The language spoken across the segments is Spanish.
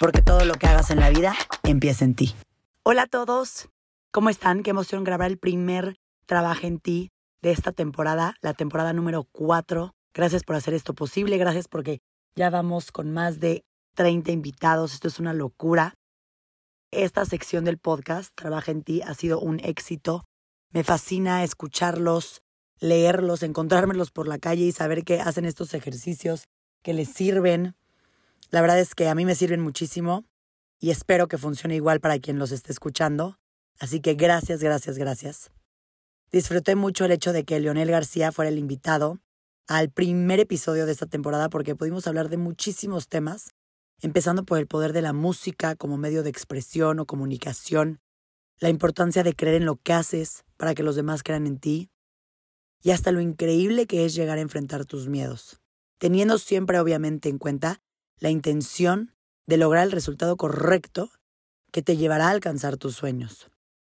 porque todo lo que hagas en la vida empieza en ti. Hola a todos, ¿cómo están? Qué emoción grabar el primer Trabajo en ti de esta temporada, la temporada número 4. Gracias por hacer esto posible, gracias porque ya vamos con más de 30 invitados, esto es una locura. Esta sección del podcast, Trabaja en ti, ha sido un éxito. Me fascina escucharlos, leerlos, encontrármelos por la calle y saber que hacen estos ejercicios que les sirven, la verdad es que a mí me sirven muchísimo y espero que funcione igual para quien los esté escuchando. Así que gracias, gracias, gracias. Disfruté mucho el hecho de que Leonel García fuera el invitado al primer episodio de esta temporada porque pudimos hablar de muchísimos temas, empezando por el poder de la música como medio de expresión o comunicación, la importancia de creer en lo que haces para que los demás crean en ti, y hasta lo increíble que es llegar a enfrentar tus miedos, teniendo siempre obviamente en cuenta la intención de lograr el resultado correcto que te llevará a alcanzar tus sueños.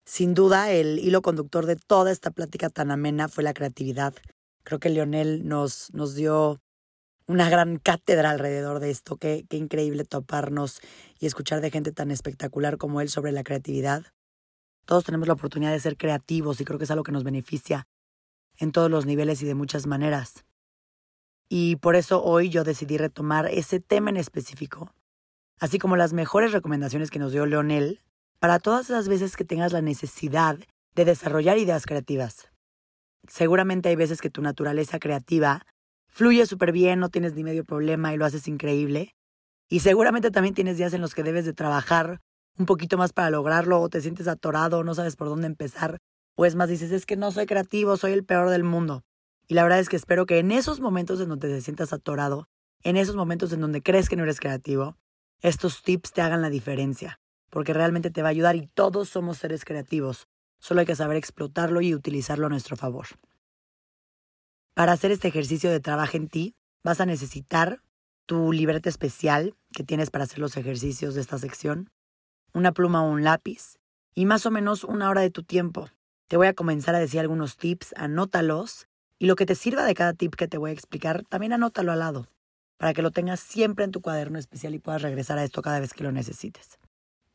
Sin duda, el hilo conductor de toda esta plática tan amena fue la creatividad. Creo que Leonel nos, nos dio una gran cátedra alrededor de esto. Qué, qué increíble toparnos y escuchar de gente tan espectacular como él sobre la creatividad. Todos tenemos la oportunidad de ser creativos y creo que es algo que nos beneficia en todos los niveles y de muchas maneras. Y por eso hoy yo decidí retomar ese tema en específico, así como las mejores recomendaciones que nos dio Leonel para todas las veces que tengas la necesidad de desarrollar ideas creativas. Seguramente hay veces que tu naturaleza creativa fluye súper bien, no tienes ni medio problema y lo haces increíble. Y seguramente también tienes días en los que debes de trabajar un poquito más para lograrlo o te sientes atorado, no sabes por dónde empezar. O es más, dices, es que no soy creativo, soy el peor del mundo. Y la verdad es que espero que en esos momentos en donde te sientas atorado, en esos momentos en donde crees que no eres creativo, estos tips te hagan la diferencia, porque realmente te va a ayudar y todos somos seres creativos. Solo hay que saber explotarlo y utilizarlo a nuestro favor. Para hacer este ejercicio de trabajo en ti, vas a necesitar tu libreta especial que tienes para hacer los ejercicios de esta sección, una pluma o un lápiz y más o menos una hora de tu tiempo. Te voy a comenzar a decir algunos tips, anótalos y lo que te sirva de cada tip que te voy a explicar, también anótalo al lado, para que lo tengas siempre en tu cuaderno especial y puedas regresar a esto cada vez que lo necesites.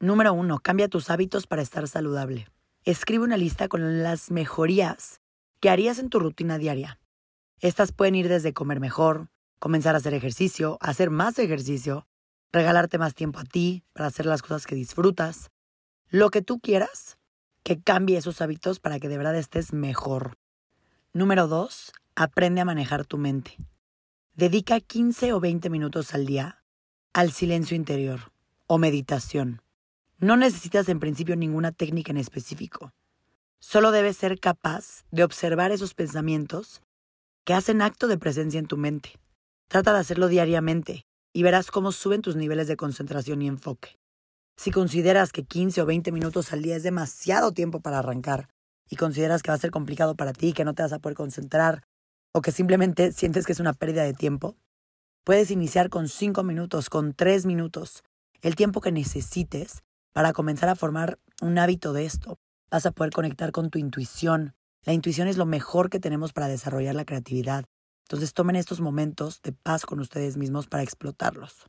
Número uno, cambia tus hábitos para estar saludable. Escribe una lista con las mejorías que harías en tu rutina diaria. Estas pueden ir desde comer mejor, comenzar a hacer ejercicio, hacer más ejercicio, regalarte más tiempo a ti para hacer las cosas que disfrutas, lo que tú quieras, que cambie esos hábitos para que de verdad estés mejor. Número 2. Aprende a manejar tu mente. Dedica 15 o 20 minutos al día al silencio interior o meditación. No necesitas en principio ninguna técnica en específico. Solo debes ser capaz de observar esos pensamientos que hacen acto de presencia en tu mente. Trata de hacerlo diariamente y verás cómo suben tus niveles de concentración y enfoque. Si consideras que 15 o 20 minutos al día es demasiado tiempo para arrancar, y consideras que va a ser complicado para ti, que no te vas a poder concentrar o que simplemente sientes que es una pérdida de tiempo, puedes iniciar con cinco minutos, con tres minutos, el tiempo que necesites para comenzar a formar un hábito de esto. Vas a poder conectar con tu intuición. La intuición es lo mejor que tenemos para desarrollar la creatividad. Entonces tomen estos momentos de paz con ustedes mismos para explotarlos.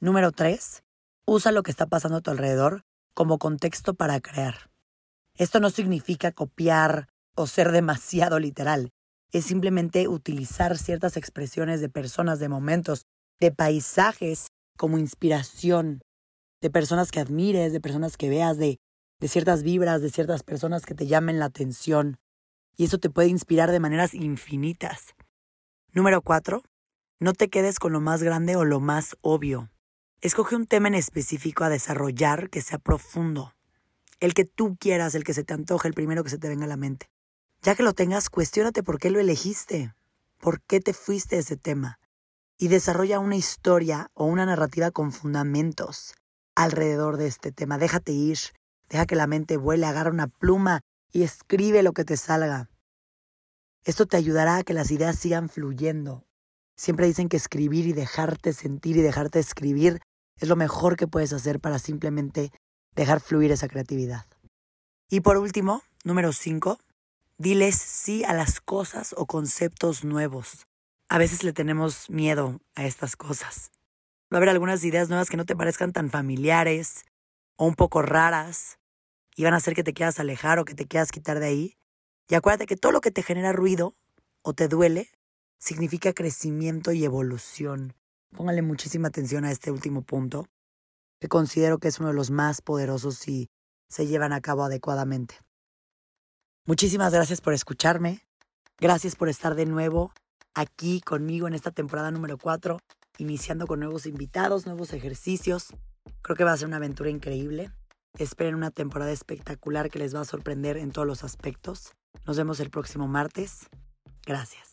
Número tres, Usa lo que está pasando a tu alrededor como contexto para crear. Esto no significa copiar o ser demasiado literal. Es simplemente utilizar ciertas expresiones de personas, de momentos, de paisajes como inspiración, de personas que admires, de personas que veas, de, ciertas vibras, de ciertas personas que te llamen la atención. Y eso te puede inspirar de maneras infinitas. Número cuatro, no te quedes con lo más grande o lo más obvio. Escoge un tema en específico a desarrollar que sea profundo el que tú quieras, el que se te antoje, el primero que se te venga a la mente. Ya que lo tengas, cuestiónate por qué lo elegiste, por qué te fuiste a ese tema y desarrolla una historia o una narrativa con fundamentos. alrededor de este tema. Déjate ir, deja que la mente vuele, agarra una pluma y escribe lo que te salga. Esto te ayudará a que las ideas sigan fluyendo. Siempre dicen que escribir y dejarte sentir y dejarte escribir es lo mejor que puedes hacer para simplemente dejar fluir esa creatividad. Y por último, número 5, diles sí a las cosas o conceptos nuevos. A veces le tenemos miedo a estas cosas. Va a haber algunas ideas nuevas que no te parezcan tan familiares o un poco raras y van a hacer que te quieras alejar o que te quieras quitar de ahí. Y acuérdate que todo lo que te genera ruido o te duele significa crecimiento y evolución. Póngale muchísima atención a este último punto, que considero que es uno de los más poderosos si se llevan a cabo adecuadamente. Muchísimas gracias por escucharme. Gracias por estar de nuevo aquí conmigo en esta temporada número 4, iniciando con nuevos invitados, nuevos ejercicios. Creo que va a ser una aventura increíble. Esperen una temporada espectacular que les va a sorprender en todos los aspectos. Nos vemos el próximo martes. Gracias.